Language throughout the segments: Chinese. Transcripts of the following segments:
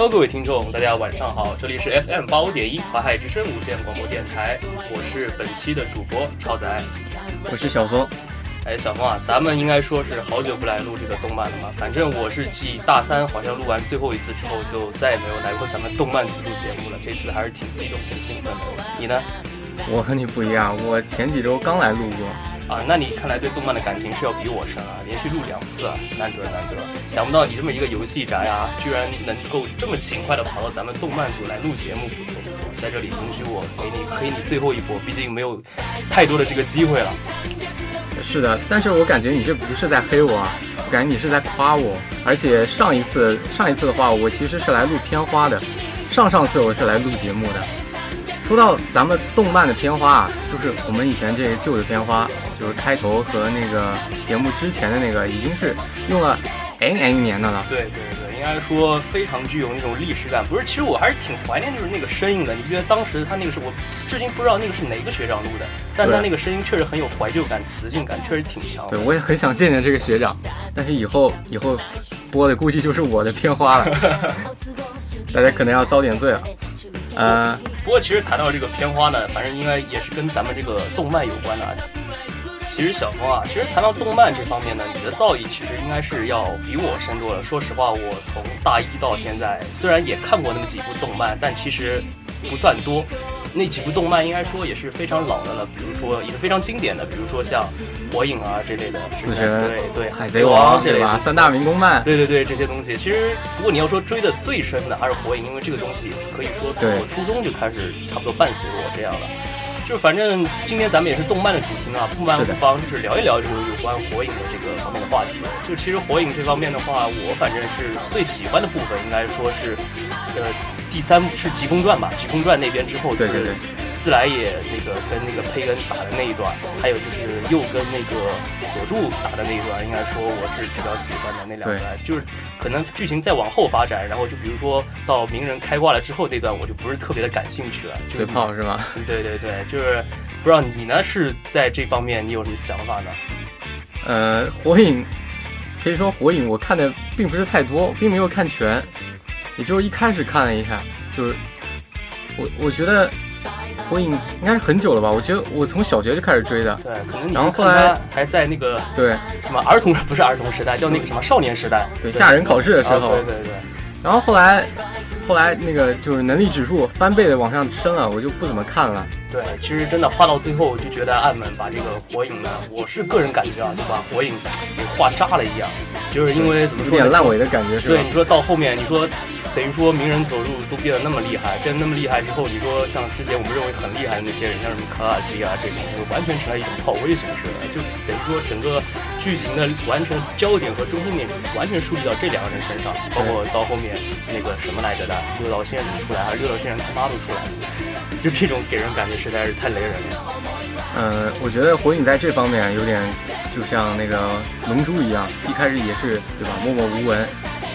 Hello，各位听众，大家晚上好，这里是 FM 八五点一华海之声无线广播电台，我是本期的主播超仔，我是小峰。哎，小峰啊，咱们应该说是好久不来录这个动漫了嘛。反正我是继大三好像录完最后一次之后，就再也没有来过咱们动漫组录节目了。这次还是挺激动、挺兴奋的。你呢？我和你不一样，我前几周刚来录过。啊，那你看来对动漫的感情是要比我深啊！连续录两次，啊，难得难得。想不到你这么一个游戏宅啊，居然能够这么勤快的跑到咱们动漫组来录节目，不错不错。在这里允许我给你黑你最后一波，毕竟没有太多的这个机会了。是的，但是我感觉你这不是在黑我，我感觉你是在夸我。而且上一次上一次的话，我其实是来录片花的，上上次我是来录节目的。说到咱们动漫的片花啊，就是我们以前这个旧的片花，就是开头和那个节目之前的那个，已经是用了 N N 年的了。对对对，应该说非常具有那种历史感。不是，其实我还是挺怀念就是那个声音的。你觉得当时他那个是我至今不知道那个是哪个学长录的，但他那个声音确实很有怀旧感，磁性感确实挺强。对，我也很想见见这个学长，但是以后以后播的估计就是我的片花了，大家可能要遭点罪了。嗯，不过其实谈到这个片花呢，反正应该也是跟咱们这个动漫有关的。啊其实小峰啊，其实谈到动漫这方面呢，你的造诣其实应该是要比我深多了。说实话，我从大一到现在，虽然也看过那么几部动漫，但其实不算多。那几部动漫应该说也是非常老的了，比如说也是非常经典的，比如说像火影啊这类的，死神对对，海贼王这类吧，三大民工漫，对对对这些东西。其实不过你要说追的最深的还是火影，因为这个东西可以说从我初中就开始差不多伴随着我这样了。就反正今天咱们也是动漫的主题嘛，不漫不方就是聊一聊就是有关火影的这个方面的话题。就其实火影这方面的话，我反正是最喜欢的部分，应该说是呃第三是《疾风传》吧，《疾风传》那边之后对对对。自来也那个跟那个佩恩打的那一段，还有就是又跟那个佐助打的那一段，应该说我是比较喜欢的那两段。就是可能剧情再往后发展，然后就比如说到鸣人开挂了之后那段，我就不是特别的感兴趣了。嘴炮是吗？对对对，就是不知道你呢是在这方面你有什么想法呢？呃，火影可以说火影我看的并不是太多，并没有看全，也就是一开始看了一下，就是我我觉得。火影应该是很久了吧？我觉得我从小学就开始追的。对，可能然后后来还在那个对什么儿童不是儿童时代，叫那个什么少年时代。对，吓人考试的时候。对对对。然后后来，后来那个就是能力指数翻倍的往上升了，我就不怎么看了。对，其实真的画到最后，我就觉得暗门把这个火影呢，我是个人感觉啊，就把火影给画渣了一样，就是因为怎么说有点烂尾的感觉是吧？对，你说到后面，你说。等于说鸣人走路都变得那么厉害，变得那么厉害之后，你说像之前我们认为很厉害的那些人，像什么卡卡西啊这种，就完全成了一种炮灰形式了。就等于说整个剧情的完全焦点和中心点完全树立到这两个人身上，包括到后面那个什么来着的六道仙人出来，还是六道仙人他妈都出来了，就这种给人感觉实在是太雷人了。呃，我觉得火影在这方面有点就像那个龙珠一样，一开始也是对吧，默默无闻，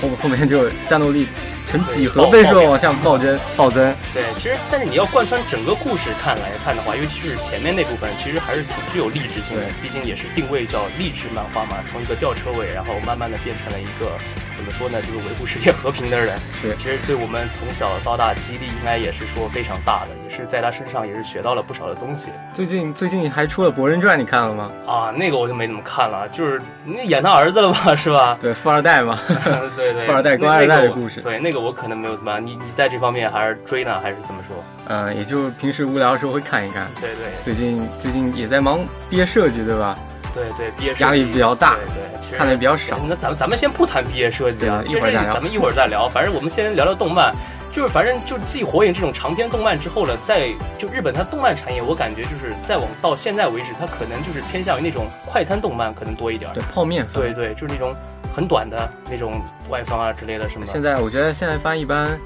后后面就战斗力。呈几何倍数往下暴增，暴增。对，其实但是你要贯穿整个故事看来看的话，尤其是前面那部分，其实还是挺具有励志性的。毕竟也是定位叫励志漫画嘛，从一个吊车尾，然后慢慢的变成了一个。怎么说呢？就是维护世界和平的人，是其实对我们从小到大激励应该也是说非常大的，也是在他身上也是学到了不少的东西。最近最近还出了《博人传》，你看了吗？啊，那个我就没怎么看了，就是那演他儿子了吧，是吧？对，富二代嘛，对对，富二代官二代的故事。对，那个我可能没有怎么，你你在这方面还是追呢，还是怎么说？嗯，也就平时无聊的时候会看一看。对对，最近最近也在忙毕业设计，对吧？对对，毕业设计压力比较大，对，看的比较少。那咱们咱们先不谈毕业设计啊，一会儿再聊。咱们一会儿再聊。反正我们先聊聊动漫，就是反正就继火影这种长篇动漫之后呢，在就日本它动漫产业，我感觉就是再往到现在为止，它可能就是偏向于那种快餐动漫可能多一点。对，泡面。对对，就是那种很短的那种外放啊之类的，什么。现在我觉得现在翻一般。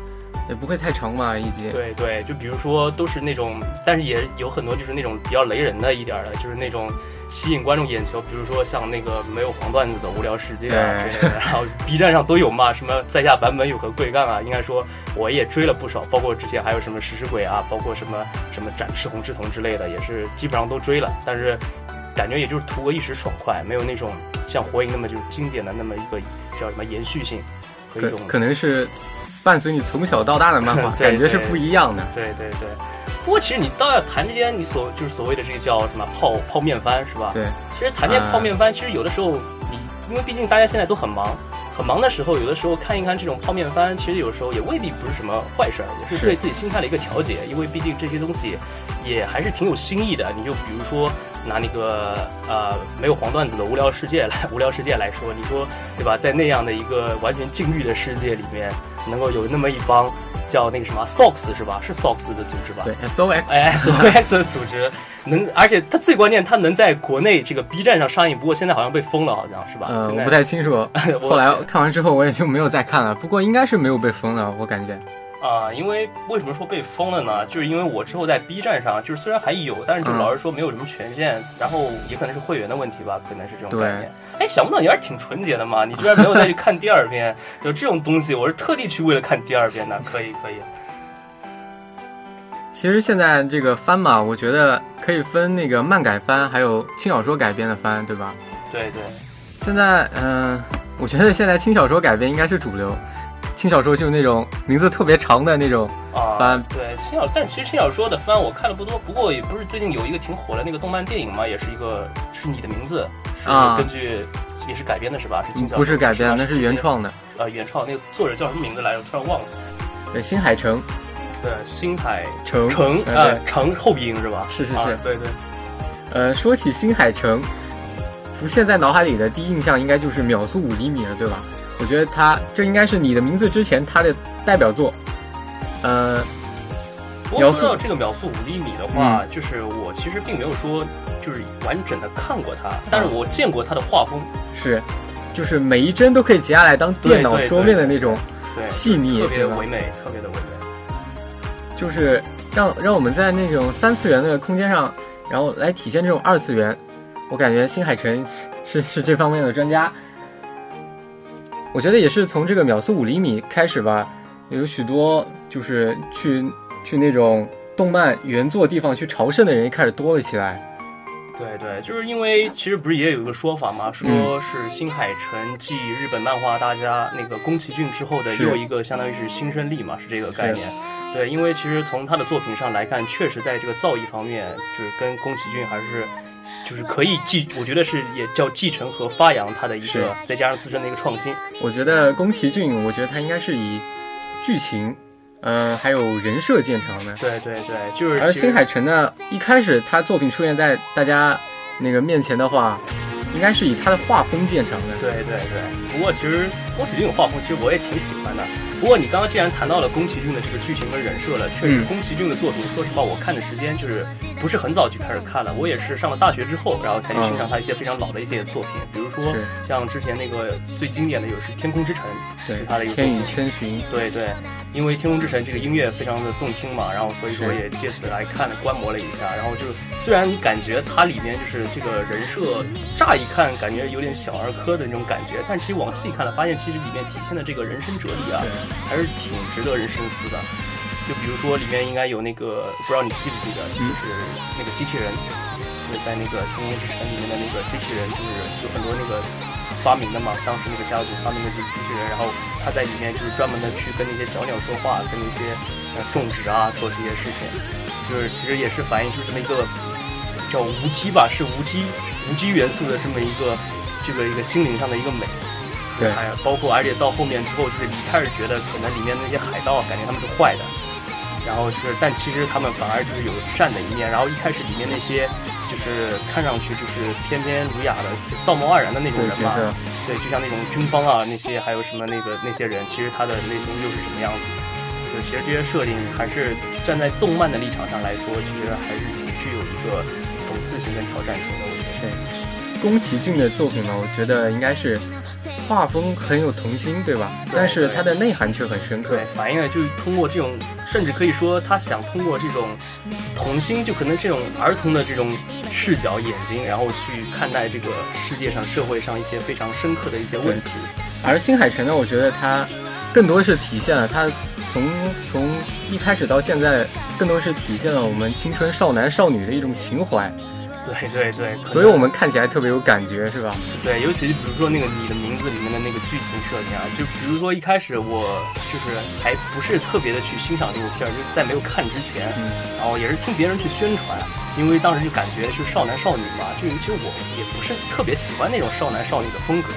也不会太长吧，一集。对对，就比如说都是那种，但是也有很多就是那种比较雷人的一点的，就是那种吸引观众眼球，比如说像那个没有黄段子的无聊世界啊之类的，然后 B 站上都有嘛，什么在下版本有个贵干啊，应该说我也追了不少，包括之前还有什么食尸鬼啊，包括什么什么展赤红之瞳之类的，也是基本上都追了，但是感觉也就是图个一时爽快，没有那种像火影那么就是经典的那么一个叫什么延续性。和一种可能是伴随你从小到大的漫画，感觉是不一样的。对对对。不过其实你倒要谈这些，你所就是所谓的这个叫什么泡泡面番是吧？对，其实谈这些泡面番，其实有的时候你因为毕竟大家现在都很忙，很忙的时候，有的时候看一看这种泡面番，其实有时候也未必不是什么坏事儿，也是是对自己心态的一个调节。因为毕竟这些东西也还是挺有新意的。你就比如说拿那个呃没有黄段子的无聊世界来无聊世界来说，你说对吧？在那样的一个完全禁欲的世界里面，能够有那么一帮叫那个什么 SOX 是吧？是 SOX 的组织吧？对，S O X，哎 S O X 的 组织能，而且它最关键，它能在国内这个 B 站上上映，不过现在好像被封了，好像是吧？呃，我不太清楚。后来看完之后，我也就没有再看了。不过应该是没有被封的，我感觉。啊、因为为什么说被封了呢？就是因为我之后在 B 站上，就是虽然还有，但是就嗯老是说没有什么权限，然后也可能是会员的问题吧，可能是这种对概念。哎，想不到你还是挺纯洁的嘛，你居然没有再去看第二遍，就这种东西，我是特地去为了看第二遍的，可以可以。其实现在这个番嘛，我觉得可以分那个漫改番，还有轻小说改编的番，对吧？对对，现在，嗯、我觉得现在轻小说改编应该是主流。轻小说就是那种名字特别长的那种，啊，番对轻小，但其实轻小说的番我看的不多，不过也不是最近有一个挺火的那个动漫电影嘛，也是一个是你的名字，是啊根据、也是改编的是吧？是轻小说不是改编，那是原。创的。呃，原创那个作者叫什么名字来着？我突然忘了。对，新海诚，对，新海诚诚呃对，呃诚后鼻音是吧？是是是啊对对。呃，说起新海诚，浮现在脑海里的第一印象应该就是秒速五厘米了，对吧？我觉得他这应该是你的名字之前他的代表作。呃，不过秒速说到这个秒速五厘米的话，就是我其实并没有说就是完整的看过它，但是我见过他的画风，是，就是每一帧都可以截下来当电脑桌面的那种对，细腻，特别唯美，特别的唯美。就是让让我们在那种三次元的空间上，然后来体现这种二次元。我感觉新海诚是是这方面的专家。我觉得也是从这个秒速五厘米开始吧，有许多就是去去那种动漫原作地方去朝圣的人开始多了起来。对对，就是因为其实不是也有一个说法嘛，说嗯是新海诚继日本漫画大家那个宫崎骏之后的又一个相当于是新生力嘛，是这个概念。对，因为其实从他的作品上来看，确实在这个造诣方面，就是跟宫崎骏还是就是可以继，我觉得是也叫继承和发扬他的一个，再加上自身的一个创新。我觉得宫崎骏，我觉得他应该是以剧情，呃，还有人设见长的。对对对，就是而新海诚呢，一开始他作品出现在大家那个面前的话，应该是以他的画风见长的。对对对，不过其实宫崎骏的画风，其实我也挺喜欢的。不过你刚刚既然谈到了宫崎骏的这个剧情跟人设了，确实嗯。宫崎骏的作品，说实话，我看的时间就是不是很早就开始看了，我也是上了大学之后，然后才去欣赏他一些非常老的一些作品，比如说像之前那个最经典的有是《天空之城》，是他的一，个作千与。千寻，对对，因为《天空之城》这个音乐非常的动听嘛，然后所以说是。也借此来看观摩了一下，然后就虽然你感觉它里面就是这个人设，乍一看感觉有点小儿科的那种感觉，但其实往细看了，发现其实里面体现的这个人生哲理啊，还是挺值得人深思的。就比如说里面应该有那个，不知道你记不记得，就是那个机器人，就是在那个《天空之城》里面的那个机器人，就是有很多那个发明的嘛，当时那个家族发明的这个机器人，然后他在里面就是专门的去跟那些小鸟说话，跟那些呃种植啊做这些事情，就是其实也是反映出这么一个叫无机吧，是无机无机元素的这么一个这个一个心灵上的一个美。对还有包括而且到后面之后，就是一开始觉得可能里面那些海盗感觉他们是坏的，然后就是但其实他们反而就是有善的一面。然后一开始里面那些就是看上去就是翩翩儒雅的、道貌岸然的那种人嘛，角色，对，就像那种军方啊，那些还有什么那个那些人，其实他的内心又是什么样子？就其实这些设定还是站在动漫的立场上来说，其实还是挺具有一个讽刺性跟挑战性的。我觉得，对，宫崎骏的作品呢，我觉得应该是画风很有童心，对吧？对但是它的内涵却很深刻对，。反映了就是通过这种，甚至可以说他想通过这种童心，就可能这种儿童的这种视角眼睛，然后去看待这个世界上、社会上一些非常深刻的一些问题。而新海诚呢，我觉得他更多是体现了他从从一开始到现在，更多是体现了我们青春少男少女的一种情怀。对对对，所以我们看起来特别有感觉，是吧？对，尤其比如说那个你的名字里面的那个剧情设定啊，就比如说一开始我就是还不是特别的去欣赏这部片儿，就在没有看之前，嗯，然后也是听别人去宣传，因为当时就感觉是少男少女嘛，就其实我也不是特别喜欢那种少男少女的风格，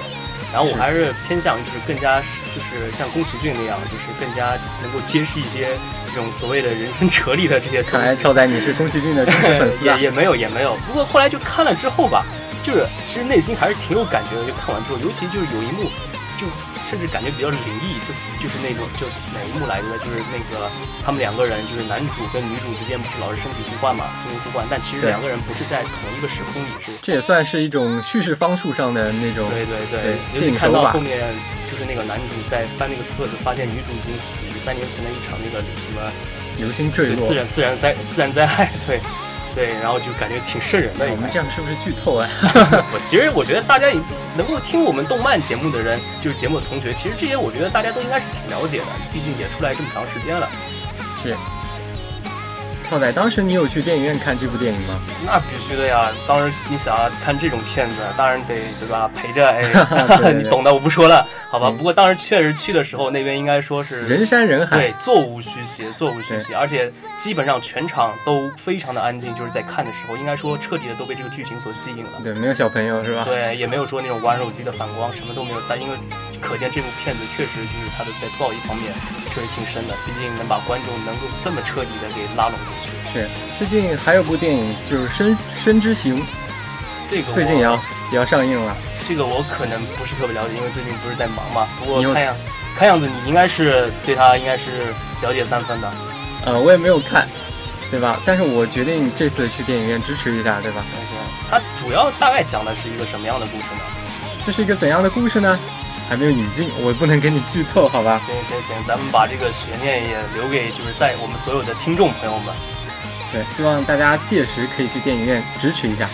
然后我还是偏向就是更加就是像宫崎骏那样，就是更加能够揭示一些这种所谓的人生哲理的这些东看来西。超仔你是宫崎骏的忠实粉丝啊 也。也没有也没有，不过后来就看了之后吧，就是其实内心还是挺有感觉的。就看完之后，尤其就是有一幕，就甚至感觉比较灵异，就就是那种就哪一幕来着？就是那个他们两个人，就是男主跟女主之间不是老是身体互换嘛，身体互换，但其实两个人不是在同一个时空里，是。这也算是一种叙事方术上的那种，对对对对，尤其看到后面，就是那个男主在翻那个册子，发现女主已经死于三年前的一场那个什么流星坠落自。然自然灾自然灾害，对对，然后就感觉挺瘆人的。我们这样是不是剧透啊？我其实我觉得大家也能够听我们动漫节目的人，就是节目的同学，其实这些我觉得大家都应该是挺了解的，毕竟也出来这么长时间了。是。当时你有去电影院看这部电影吗？那必须的呀！当时你想要看这种片子，当然得对吧？陪着哎，对对 你懂的，我不说了，好吧？不过当时确实去的时候，那边应该说是人山人海，对，座无虚席，座无虚席，而且基本上全场都非常的安静，就是在看的时候，应该说彻底的都被这个剧情所吸引了。对，没有小朋友是吧？对，也没有说那种玩手机的反光，什么都没有。但因为可见这部片子确实就是它的在造诣方面确实挺深的，毕竟能把观众能够这么彻底的给拉拢过去。是。最近还有部电影就是《深深之行》，这个最近也要也要上映了。这个我可能不是特别了解，因为最近不是在忙嘛。不过看样看样子你应该是对他应该是了解三分的。呃，我也没有看，对吧？但是我决定这次去电影院支持一下，对吧？行行，它主要大概讲的是一个什么样的故事呢？这是一个怎样的故事呢？还没有引进，我不能给你剧透，好吧？行行行，咱们把这个悬念也留给就是在我们所有的听众朋友们。对，希望大家届时可以去电影院支持一下。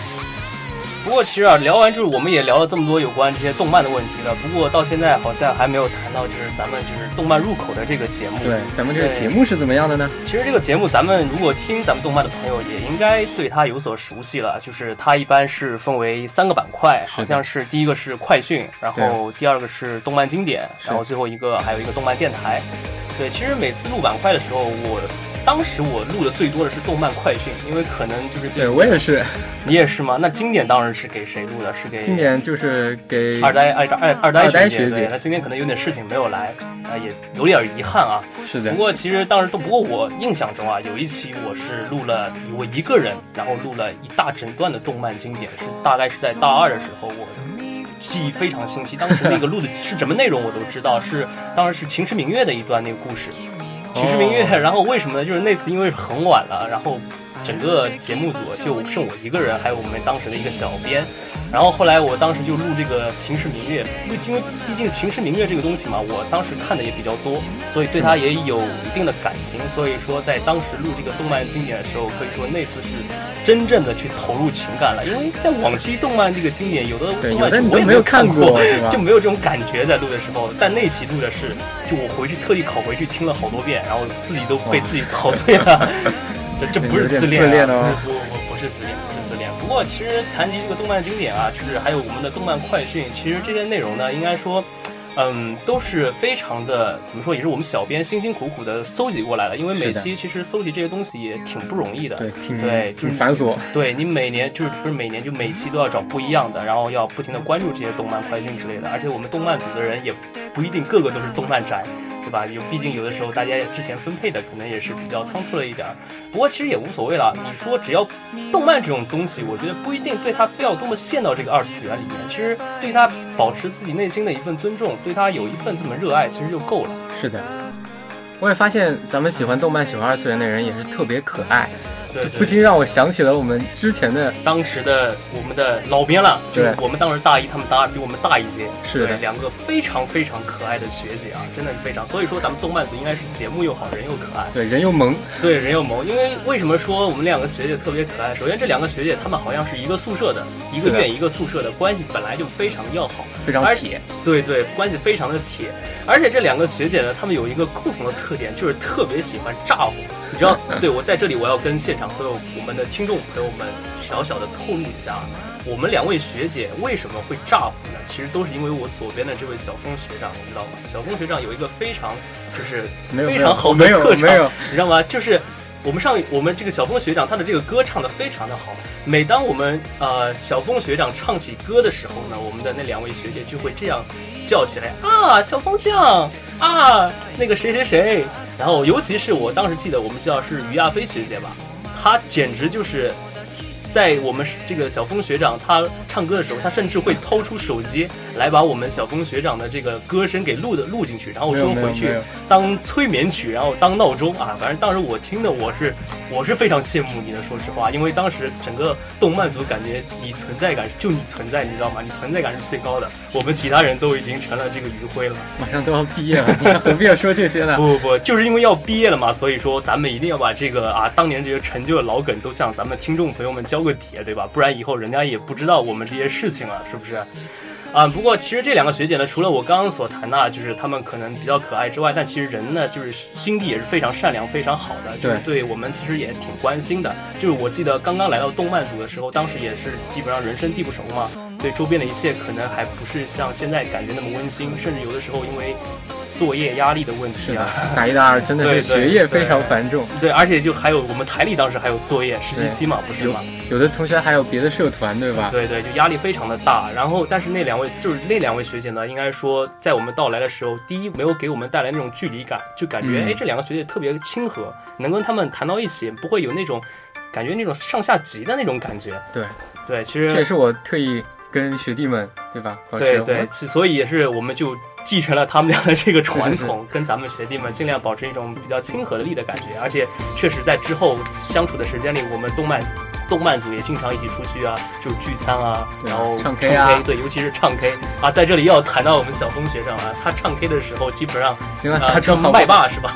不过其实啊，聊完就是我们也聊了这么多有关这些动漫的问题了。不过到现在好像还没有谈到就是咱们就是动漫入口的这个节目。对，咱们这个节目是怎么样的呢？其实这个节目，咱们如果听咱们动漫的朋友，也应该对它有所熟悉了。就是它一般是分为三个板块，好像是第一个是快讯，然后第二个是动漫经典，然后最后一个还有一个动漫电台。对，其实每次录板块的时候，我当时我录的最多的是动漫快讯，因为可能就是对我也是，你也是吗？那经典当然是给谁录的？是给经典就是给二呆二代二二代二代学学姐对那今天可能有点事情没有来，啊、也有点遗憾啊。是的不，过其实当时都，不过我印象中啊，有一期我是录了我一个人，然后录了一大整段的动漫经典，是大概是在大二的时候，我记忆非常清晰。当时那个录的是什么内容我都知道，是当时是《秦时明月》的一段那个故事，《秦时明月》哦然后为什么呢？就是那次因为很晚了，然后整个节目组就剩我一个人，还有我们当时的一个小编。然后后来我当时就录这个《秦时明月》，因为因为毕竟《秦时明月》这个东西嘛，我当时看的也比较多，所以对它也有一定的感情。所以说在当时录这个动漫经典的时候，可以说那次是真正的去投入情感了。因为在往期动漫这个经典，有的对动漫我也没有看过，就没有这种感觉在录的时候。但那期录的是，就我回去特意拷回去听了好多遍，然后自己都被自己陶醉了。这这不是自恋、不不不不是自恋，不是自恋。不过其实谈及这个动漫经典啊，就是还有我们的动漫快讯，其实这些内容呢，应该说。嗯，都是非常的怎么说，也是我们小编辛辛苦苦的搜集过来的。因为每期其实搜集这些东西也挺不容易的。对，挺对就是挺繁琐。对你每年就是不是每年就每期都要找不一样的，然后要不停的关注这些动漫快讯之类的。而且我们动漫组的人也不一定个个都是动漫宅，对吧？有毕竟有的时候大家之前分配的可能也是比较仓促了一点儿。不过其实也无所谓了。你说只要动漫这种东西，我觉得不一定对它非要多么陷到这个二次元里面。其实对它保持自己内心的一份尊重，对它有一份这么热爱，其实就够了。是的，我也发现咱们喜欢动漫、喜欢二次元的人也是特别可爱，对对不禁让我想起了我们之前的当时的我们的老编了，就是我们当时大一，他们大比我们大一届，是的对两个非常非常可爱的学姐啊，真的是非常。所以说咱们动漫组应该是节目又好，人又可爱，对人又萌，对人又萌。因为为什么说我们两个学姐特别可爱？首先这两个学姐她们好像是一个宿舍的，一个院一个宿舍的关系本来就非常要好，非常铁。对对，关系非常的铁。而且这两个学姐呢，她们有一个共同的特点，就是特别喜欢咋呼。你知道，对我在这里我要跟现场所有我们的听众朋友们小小的透露一下，我们两位学姐为什么会炸呼呢？其实都是因为我左边的这位小峰学长，你知道吗？小峰学长有一个非常就是非常好的特长，你知道吗？就是我们上我们这个小峰学长他的这个歌唱的非常的好，每当我们呃小峰学长唱起歌的时候呢，我们的那两位学姐就会这样叫起来啊，小风酱啊，那个谁谁谁，然后尤其是我当时记得我们叫是于亚飞学姐吧，她简直就是。在我们这个小风学长他唱歌的时候，他甚至会掏出手机来把我们小峰学长的这个歌声给录的录进去，然后说回去当催眠曲，然后当闹钟啊。反正当时我听的我是我是非常羡慕你的，说实话，因为当时整个动漫组感觉你存在感就你存在，你知道吗？你存在感是最高的，我们其他人都已经成了这个余晖了。马上都要毕业了，你还何必要说这些呢？不不不，就是因为要毕业了嘛，所以说咱们一定要把这个啊当年这些陈旧的老梗都向咱们听众朋友们交个底，对吧？不然以后人家也不知道我们这些事情了，是不是？啊，不过其实这两个学姐呢，除了我刚刚所谈的啊，就是她们可能比较可爱之外，但其实人呢，就是心地也是非常善良、非常好的，就是对我们其实也挺关心的。就是我记得刚刚来到动漫组的时候，当时也是基本上人生地不熟嘛，对周边的一切可能还不是像现在感觉那么温馨，甚至有的时候因为作业压力的问题啊，，大一、大 二真的是学业非常繁重，对，而且就还有我们台里当时还有作业实习期嘛，不是有吗？有的同学还有别的社团，对吧？对对，就压力非常的大。然后，但是那两位就是那两位学姐呢，应该说在我们到来的时候，第一没有给我们带来那种距离感，就感觉嗯哎、这两个学姐特别亲和，能跟他们谈到一起，不会有那种感觉那种上下级的那种感觉。对，对，其实这也是我特意跟学弟们，对吧？对对，所以也是我们就继承了他们俩的这个传统，跟咱们学弟们尽量保持一种比较亲和力的感觉，而且确实在之后相处的时间里，我们动漫。动漫组也经常一起出去啊，就聚餐啊，然后唱 K 啊对，尤其是唱 K 啊，在这里要谈到我们小峰学长啊，他唱 K 的时候基本上行了，他，叫大出好麦霸是吧？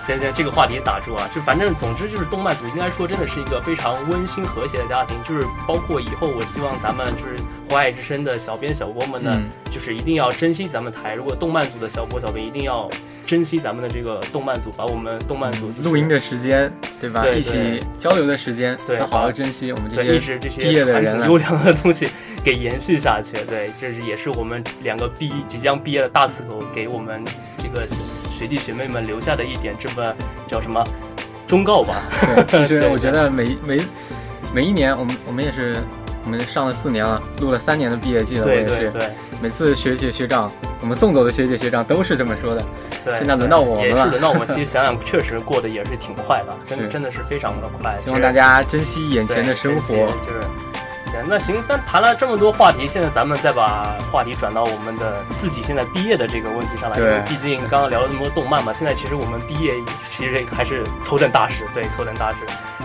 行行，这个话题打住啊，就反正总之就是动漫组应该说真的是一个非常温馨和谐的家庭，就是包括以后我希望咱们就是华爱之声的小编小郭们呢，嗯就是一定要珍惜咱们台，如果动漫组的小郭小编一定要珍惜咱们的这个动漫组，把我们动漫组、就是录音的时间，对吧？对对一起交流的时间，对要好好珍惜我们这些直这毕业的人优良的东西给延续下去。对，这是也是我们两个毕即将毕业的大四狗给我们这个学弟学妹们留下的一点这么叫什么忠告吧。对，其实 对我觉得每每每一年，我们我们也是，我们上了四年了，录了三年的毕业季了，我也是。对对对每次学姐学长，我们送走的学姐学长都是这么说的。对，现在轮到我们了也是轮到我们。其实想想，确实过得也是挺快的，真的真的是非常的快。希望大家珍惜眼前的生活。就是。行，那行，那谈了这么多话题，现在咱们再把话题转到我们的自己现在毕业的这个问题上来。对因为毕竟刚刚聊了那么多动漫嘛，现在其实我们毕业其实还是头等大事，对，头等大事。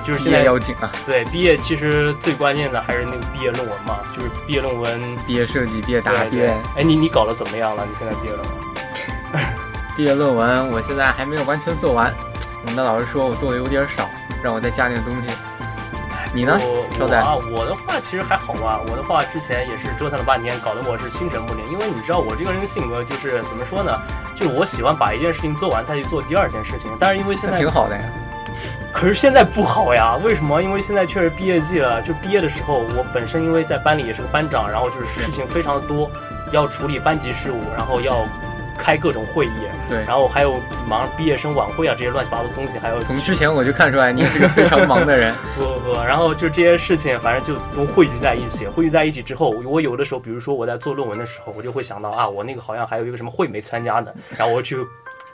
就是现在要紧啊！对毕业，其实最关键的还是那个毕业论文嘛，就是毕业论文。毕业设计、毕业答辩、，哎，你你搞得怎么样了？你现在毕业论文？毕业论文，我现在还没有完全做完。我们的老师说我做的有点少，让我再加点东西。你呢？我少仔我啊，我的话其实还好吧。我的话之前也是折腾了半天，搞得我是心神不宁。因为你知道我这个人的性格就是怎么说呢？就是我喜欢把一件事情做完再去做第二件事情。但是因为现在挺好的呀。可是现在不好呀，为什么？因为现在确实毕业季了，就毕业的时候，我本身因为在班里也是个班长，然后就是事情非常的多，要处理班级事务，然后要开各种会议，对然后还有忙毕业生晚会啊这些乱七八糟的东西，还有从之前我就看出来你是个非常忙的人。不不不，然后就这些事情，反正就都汇聚在一起。汇聚在一起之后，我有的时候，比如说我在做论文的时候，我就会想到啊，我那个好像还有一个什么会没参加的，然后我去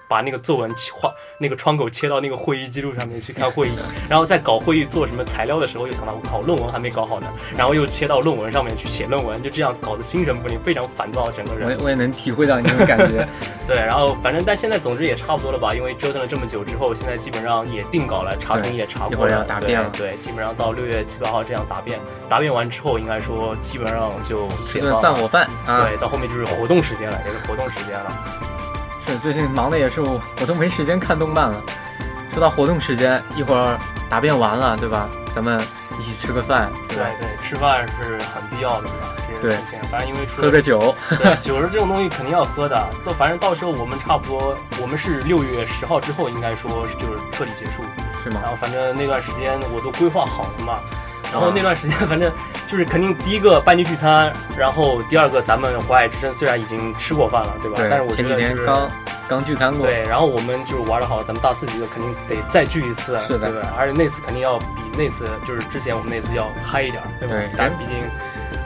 把那个作文切画那个窗口切到那个会议记录上面去看会议，然后在搞会议做什么材料的时候，又想到我靠，论文还没搞好呢，然后又切到论文上面去写论文，就这样搞得心神不宁，非常烦躁，整个人我也。我也能体会到你那种感觉。对，然后反正但现在总之也差不多了吧，因为折腾了这么久之后，现在基本上也定稿了，查评也查过了，要答辩了对，对，基本上到六月七八号这样答辩，答辩完之后，应该说基本上就吃顿解。散伙饭啊！对，到后面就是活动时间了，也是活动时间了。是最近忙的也是我，我都没时间看动漫了。说到活动时间，一会儿答辩完了，对吧？咱们一起吃个饭？对对，吃饭是很必要的嘛，这对些事情。反正因为除喝了个酒，对酒是这种东西肯定要喝的，到反正到时候我们差不多，我们是六月十号之后应该说就是彻底结束。是吗然？后反正那段时间我都规划好了嘛。然后那段时间，反正就是肯定第一个班级聚餐，然后第二个咱们华海之声虽然已经吃过饭了，对吧？但是我觉得就是天刚刚聚餐过，对，然后我们就是玩的好，咱们大四级的肯定得再聚一次，是的对吧？而且那次肯定要比那次就是之前我们那次要嗨一点，对吧？对但毕竟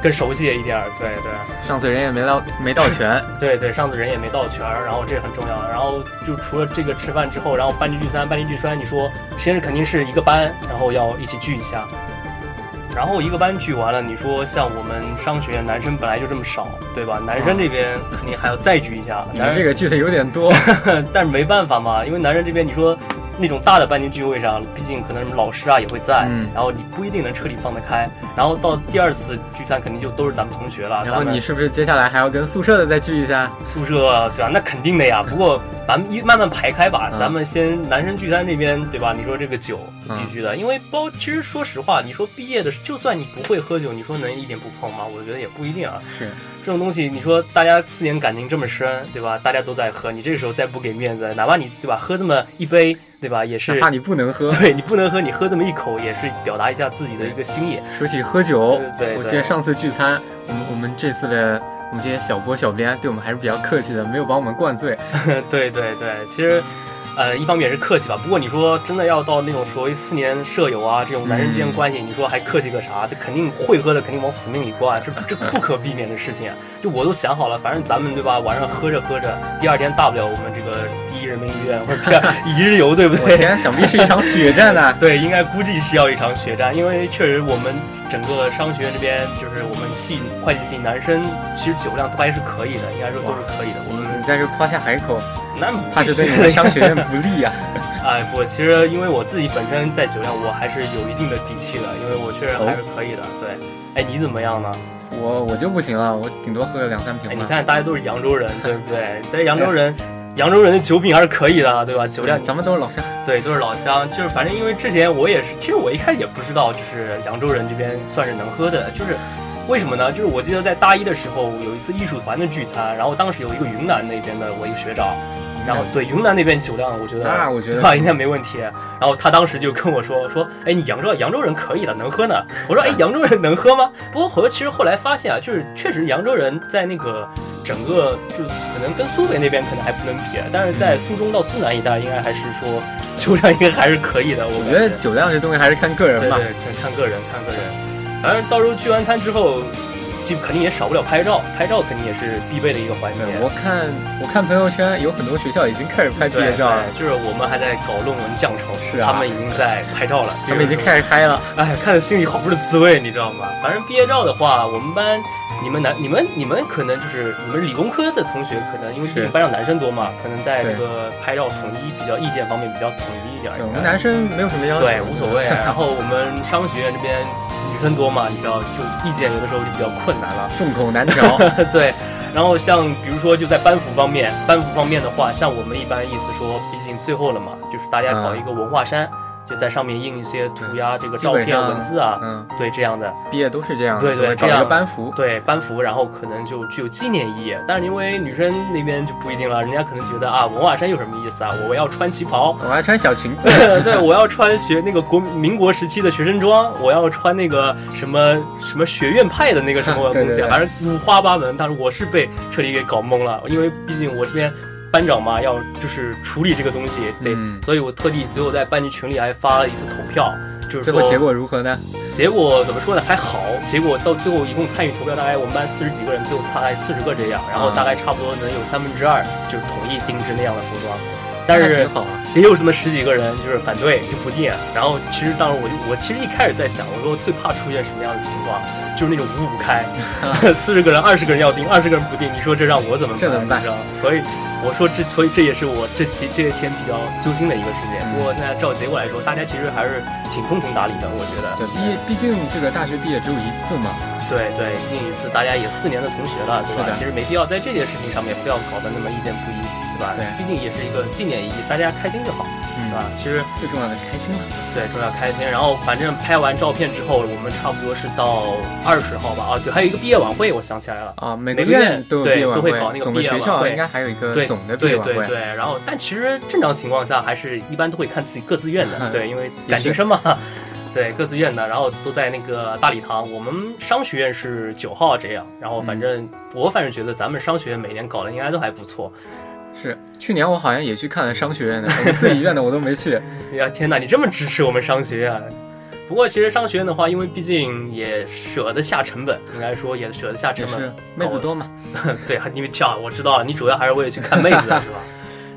更熟悉一点，对对。上次人也没到没到全，对对，上次人也没到全，然后这很重要。然后就除了这个吃饭之后，然后班级聚餐、班级聚餐，你说先是肯定是一个班，然后要一起聚一下。然后一个班聚完了，你说像我们商学院男生本来就这么少，对吧？男生这边肯定还要再聚一下。男生这个聚的有点多。但是没办法嘛，因为男生这边你说那种大的班级聚会上，毕竟可能什么老师啊也会在，嗯然后你不一定能彻底放得开。然后到第二次聚餐，肯定就都是咱们同学了。然后你是不是接下来还要跟宿舍的再聚一下？宿舍对吧？那肯定的呀。不过咱们一慢慢排开吧，嗯咱们先男生聚餐这边对吧？你说这个酒嗯必须的，因为包其实说实话，你说毕业的，就算你不会喝酒，你说能一点不碰吗？我觉得也不一定啊。是，这种东西，你说大家四年感情这么深，对吧？大家都在喝，你这个时候再不给面子，哪怕你对吧，喝这么一杯，对吧，也是哪怕你不能喝。对你不能喝，你喝这么一口，也是表达一下自己的一个心意。说起喝酒，对对我记得上次聚餐，我们我们这次的我们这些小波小编对我们还是比较客气的，没有把我们灌醉。对对对，其实，呃，一方面也是客气吧。不过你说真的要到那种所谓四年舍友啊这种男人之间关系，你说还客气个啥？这肯定会喝的，肯定往死命里灌，这这不可避免的事情。啊就我都想好了，反正咱们对吧，晚上喝着喝着，第二天大不了我们这个第一人民医院或者第二 一日游，对不对？我天，想必是一场血战啊！对，应该估计是要一场血战，因为确实我们整个商学院这边，就是我们系会计系男生，其实酒量都还是可以的，应该说都是可以的。我们你在这夸下海口，那怕是对你们商学院不利啊！哎，我其实因为我自己本身在酒量，我还是有一定的底气的，因为我确实还是可以的。对，哎，你怎么样呢？我我就不行了，我顶多喝个两三瓶哎，吧。你看大家都是扬州人，对不对？但扬州人，扬州人的酒品还是可以的，对吧？酒量咱们都是老乡，对，都是老乡，就是反正因为之前我也是，其实我一开始也不知道，就是扬州人这边算是能喝的，就是为什么呢？就是我记得在大一的时候有一次艺术团的聚餐，然后当时有一个云南那边的我一个学长，然后对云南那边酒量，我觉得那我觉得对 吧应该没问题。然后他当时就跟我说说，哎，你扬州扬州人可以的，能喝呢。我说，哎，扬州人能喝吗？不过后其实后来发现啊，就是确实扬州人在那个整个就是可能跟苏北那边可能还不能比，但是在苏中到苏南一带应该还是说 酒量应该还是可以的。我我觉得酒量这东西还是看个人吧。对对，看看个人，看个人。反正到时候聚完餐之后，就肯定也少不了拍照，拍照肯定也是必备的一个环节。我看我看朋友圈有很多学校已经开始拍毕业照了，就是我们还在搞论文降潮，是啊他们已经在拍照了，他们已经开始嗨了。哎，看着心里好不是滋味，你知道吗？反正毕业照的话，我们班你们男你们你们可能就是你们理工科的同学，可能因为毕竟是班上男生多嘛，可能在这个拍照统一比较意见方面比较统一一点。对，我们男生没有什么要求，对无所谓。然后我们商学院这边女生多嘛，你知道，就意见有的时候就比较困难了。众口难调。对，然后像比如说就在班服方面，班服方面的话，像我们一般意思说，毕竟最后了嘛，就是大家搞一个文化衫，就在上面印一些涂鸦、这个照片、文字啊，嗯，对这样的。毕业都是这样的，对对这样班服。对班服，然后可能就具有纪念意义。但是因为女生那边就不一定了，人家可能觉得啊，文化衫有什么意思啊？我要穿旗袍，我要穿小裙子，对，我要穿学那个国民国时期的学生装，我要穿那个什么什么学院派的那个什么 东西反正五花八门。但是我是被彻底给搞懵了，因为毕竟我这边班长嘛，要就是处理这个东西，得，嗯所以我特地最后在班级群里还发了一次投票，就是说最后结果如何呢？结果怎么说呢？还好，结果到最后一共参与投票，大概我们班四十几个人，最后大概四十个这样，然后啊大概差不多能有三分之二就是统一定制那样的服装，但是那挺好啊。也有什么十几个人就是反对就不定，然后其实当时我就我其实一开始在想，我说最怕出现什么样的情况，就是那种五五开，四十个人二十个人要定，二十个人不定，你说这让我怎么办？这怎么办你知道？所以我说这所以这也是我这期这些天比较揪心的一个事件。不过现在照结果来说，大家其实还是挺通情达理的，我觉得。对，毕毕竟这个大学毕业只有一次嘛。对对，毕竟一次大家也四年的同学了，对吧？其实没必要在这件事情上面非要搞得那么意见不一，对吧？对毕竟也是一个纪念意义，大家开心就好。嗯对吧？其实最重要的是开心嘛。对，重要开心。然后反正拍完照片之后，我们差不多是到二十号吧。啊，对，还有一个毕业晚会，我想起来了。啊，每每个院院都有对毕业晚会都会搞那，个总的毕业晚会学校应该还有一个对总的毕业对晚会。对对，然后但其实正常情况下还是一般都会看自己各自院的，对，因为感情深嘛，对，各自院的，然后都在那个大礼堂。我们商学院是九号这样，然后反正、我反正觉得咱们商学院每年搞的应该都还不错。是去年我好像也去看了商学院的，我们自己院的我都没去。呀，天哪，你这么支持我们商学院？不过其实商学院的话，因为毕竟也舍得下成本，应该说也舍得下成本。是妹子多嘛，对，因为这样我知道了，你主要还是为了去看妹子是吧？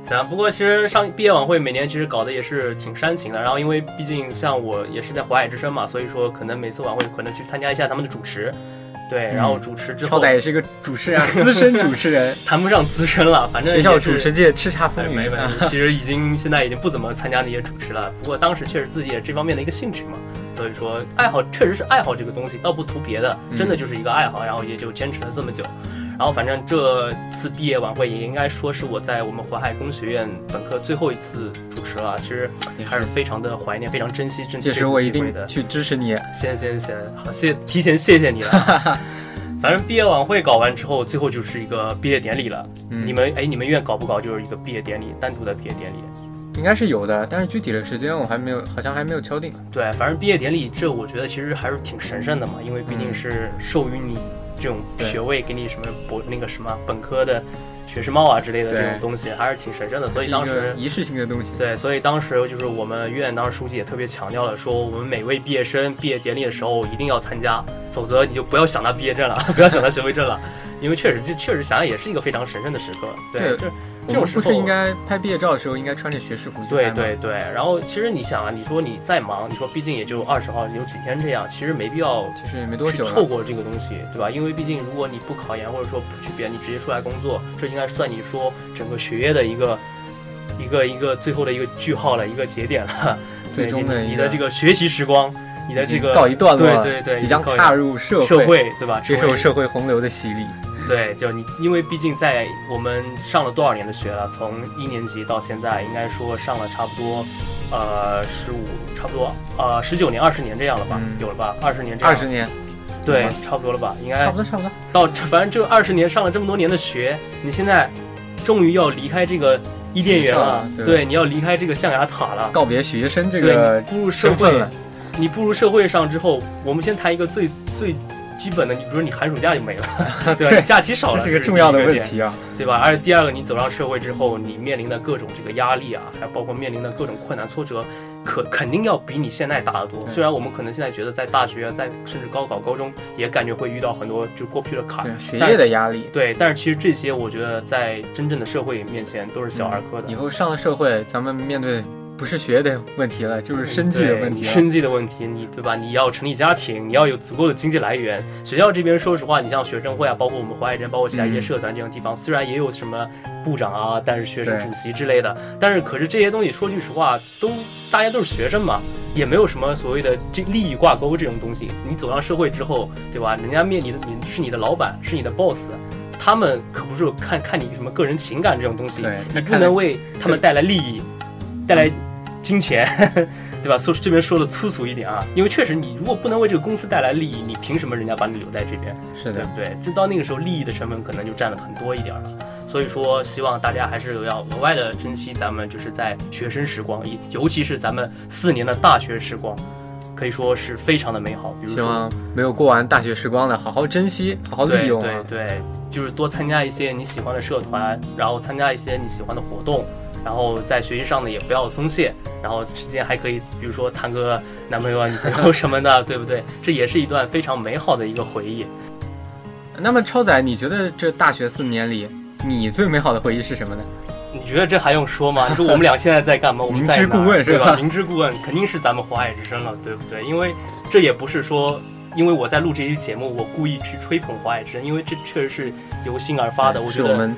行，不过其实上毕业晚会每年其实搞得也是挺煽情的。然后因为毕竟像我也是在华海之声嘛，所以说可能每次晚会可能去参加一下他们的主持，对，然后主持之后超歹也是一个主持人啊，资深主持人，谈不上资深了，反正学校主持界叱咤风哎，云没没，其实已经现在已经不怎么参加那些主持了。不过当时确实自己也这方面的一个兴趣嘛，所以说爱好确实是爱好这个东西，倒不图别的，真的就是一个爱好，然后也就坚持了这么久。然后反正这次毕业晚会也应该说是我在我们淮海工学院本科最后一次主持了，其实你还是非常的怀念，非常珍惜这届这次时我一定。去支持你。行行行，好谢提前谢谢你了。反正毕业晚会搞完之后，最后就是一个毕业典礼了。嗯你们哎，你们院搞不搞就是一个毕业典礼，单独的毕业典礼？应该是有的，但是具体的时间我还没有，好像还没有敲定。对，反正毕业典礼这我觉得其实还是挺神圣的嘛，因为毕竟嗯是授予你这种学位，给你什么博那个什么本科的学士帽啊之类的这种东西，还是挺神圣的。所以当时仪式性的东西。对，所以当时就是我们院当时书记也特别强调了，说我们每位毕业生毕业典礼的时候一定要参加，否则你就不要想拿毕业证了，不要想拿学位证了，因为确实这确实想想也是一个非常神圣的时刻。对，对这我这种时候不是应该拍毕业照的时候应该穿着学士服去对拍吗？对对，然后其实你想啊，你说你再忙，你说毕竟也就二十号有几天这样，其实没必要其实也没多去久了。错过这个东西，对吧？因为毕竟如果你不考研或者说不去别，你直接出来工作，这应该算你说整个学业的一个一个一个最后的一个句号了，一个节点了。最终的你的这个学习时光，你的这个告一段落，对对对，即将踏入社社会，对吧？接受社会洪流的洗礼。对，就你，因为毕竟在我们上了多少年的学了，从一年级到现在，应该说上了差不多，呃，十五，差不多，呃，十九年、二十年这样了吧？嗯。有了吧？二十年这样，二十年，对，差不多了吧？应该差不多差不多。到这，反正这二十年上了这么多年的学，你现在终于要离开这个伊甸园了，对。对，你要离开这个象牙塔了，告别学生这，个步入社会了，你步入社会上之后，我们先谈一个最最基本的，你比如说你寒暑假就没了，对吧？对你假期少了，这是个重要的问题啊。对吧？而且第二个，你走上社会之后，你面临的各种这个压力啊，还包括面临的各种困难挫折，可肯定要比你现在大得多。虽然我们可能现在觉得在大学，在甚至高考、高中也感觉会遇到很多就过不去的坎儿对，学业的压力。对，但是其实这些我觉得在真正的社会面前都是小儿科的。以后上了社会，咱们面对不是学的问题了，就是生计的问题了。生计的问题，你对吧？你要成立家庭，你要有足够的经济来源。学校这边，说实话，你像学生会啊，包括我们华海镇，包括其他一些嗯社团这种地方，虽然也有什么部长啊，但是学生主席之类的，但是可是这些东西，说句实话，都大家都是学生嘛，也没有什么所谓的这利益挂钩这种东西。你走上社会之后，对吧？人家面你的你是你的老板，是你的 boss。他们可不是看看你什么个人情感这种东西，你不能为他们带来利益，带来金钱，对吧？说这边说的粗俗一点啊，因为确实你如果不能为这个公司带来利益，你凭什么人家把你留在这边？是的，对不对？就到那个时候，利益的成本可能就占了很多一点儿了。所以说，希望大家还是要额外的珍惜咱们就是在学生时光，尤尤其是咱们四年的大学时光，可以说是非常的美好。比如说，希望没有过完大学时光的，好好珍惜，好好利用啊。对对，就是多参加一些你喜欢的社团，然后参加一些你喜欢的活动，然后在学习上呢也不要松懈，然后之间还可以，比如说谈个男朋友啊、女朋友什么的，对不对？这也是一段非常美好的一个回忆。那么超仔，你觉得这大学四年里，你最美好的回忆是什么呢？你觉得这还用说吗？你说我们俩现在在干嘛？我们在明知故问是吧？明知故问肯定是咱们华海之声了，对不对？因为这也不是说，因为我在录这期节目，我故意去吹捧华海之声，因为这确实是由心而发的。我觉得我们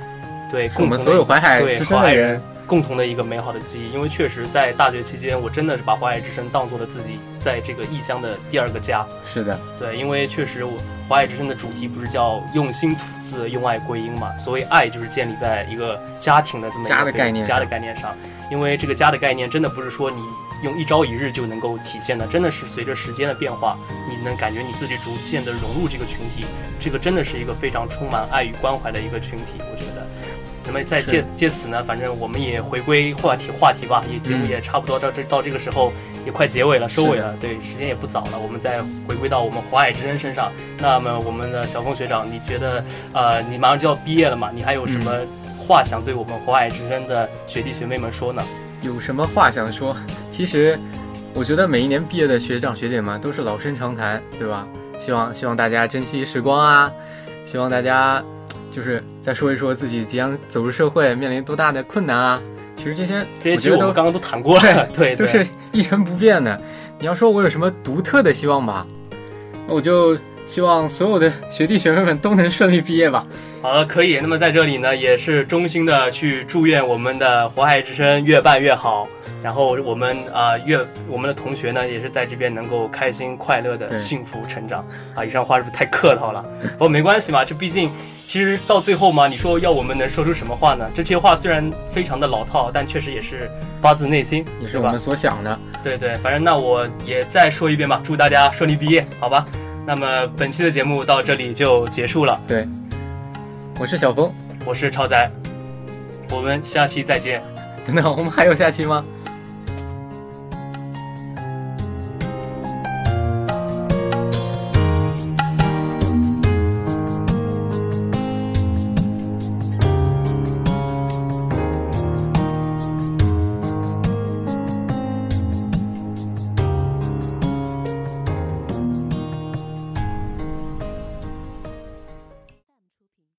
对，是我们所有淮海对之声的人华海人共同的一个美好的记忆。因为确实在大学期间，我真的是把华海之声当做了自己在这个异乡的第二个家。是的，对，因为确实我华海之声的主题不是叫用心吐字，用爱归因嘛？所谓爱就是建立在一个家庭的这么一个家的概念家的概念上。因为这个家的概念真的不是说你用一朝一日就能够体现的，真的是随着时间的变化，你能感觉你自己逐渐的融入这个群体，这个真的是一个非常充满爱与关怀的一个群体，我。那么在借借此呢，反正我们也回归话题话题吧，也节目也差不多到这到这个时候也快结尾了，收尾了，对，时间也不早了，我们再回归到我们华海之声身上。那么我们的小峰学长，你觉得呃，你马上就要毕业了嘛？你还有什么话想对我们华海之声的学弟学妹们说呢？有什么话想说？其实我觉得每一年毕业的学长学姐们都是老生常谈，对吧？希望希望大家珍惜时光啊，希望大家。就是再说一说自己即将走入社会面临多大的困难啊！其实这些这些其实都刚刚都谈过了，对，都是一成不变的。你要说我有什么独特的希望吧，那我就希望所有的学弟学妹们都能顺利毕业吧。好了，可以。那么在这里呢，也是衷心的去祝愿我们的火海之声越办越好。然后我们啊，越我们的同学呢，也是在这边能够开心快乐的幸福成长啊。以上话是不是太客套了？不过没关系嘛，这毕竟。其实到最后嘛，你说要我们能说出什么话呢？这些话虽然非常的老套，但确实也是发自内心，也是我们所想的。对对，反正那我也再说一遍吧，祝大家顺利毕业，好吧？那么本期的节目到这里就结束了。对，我是小峰，我是超仔，我们下期再见。等等，我们还有下期吗？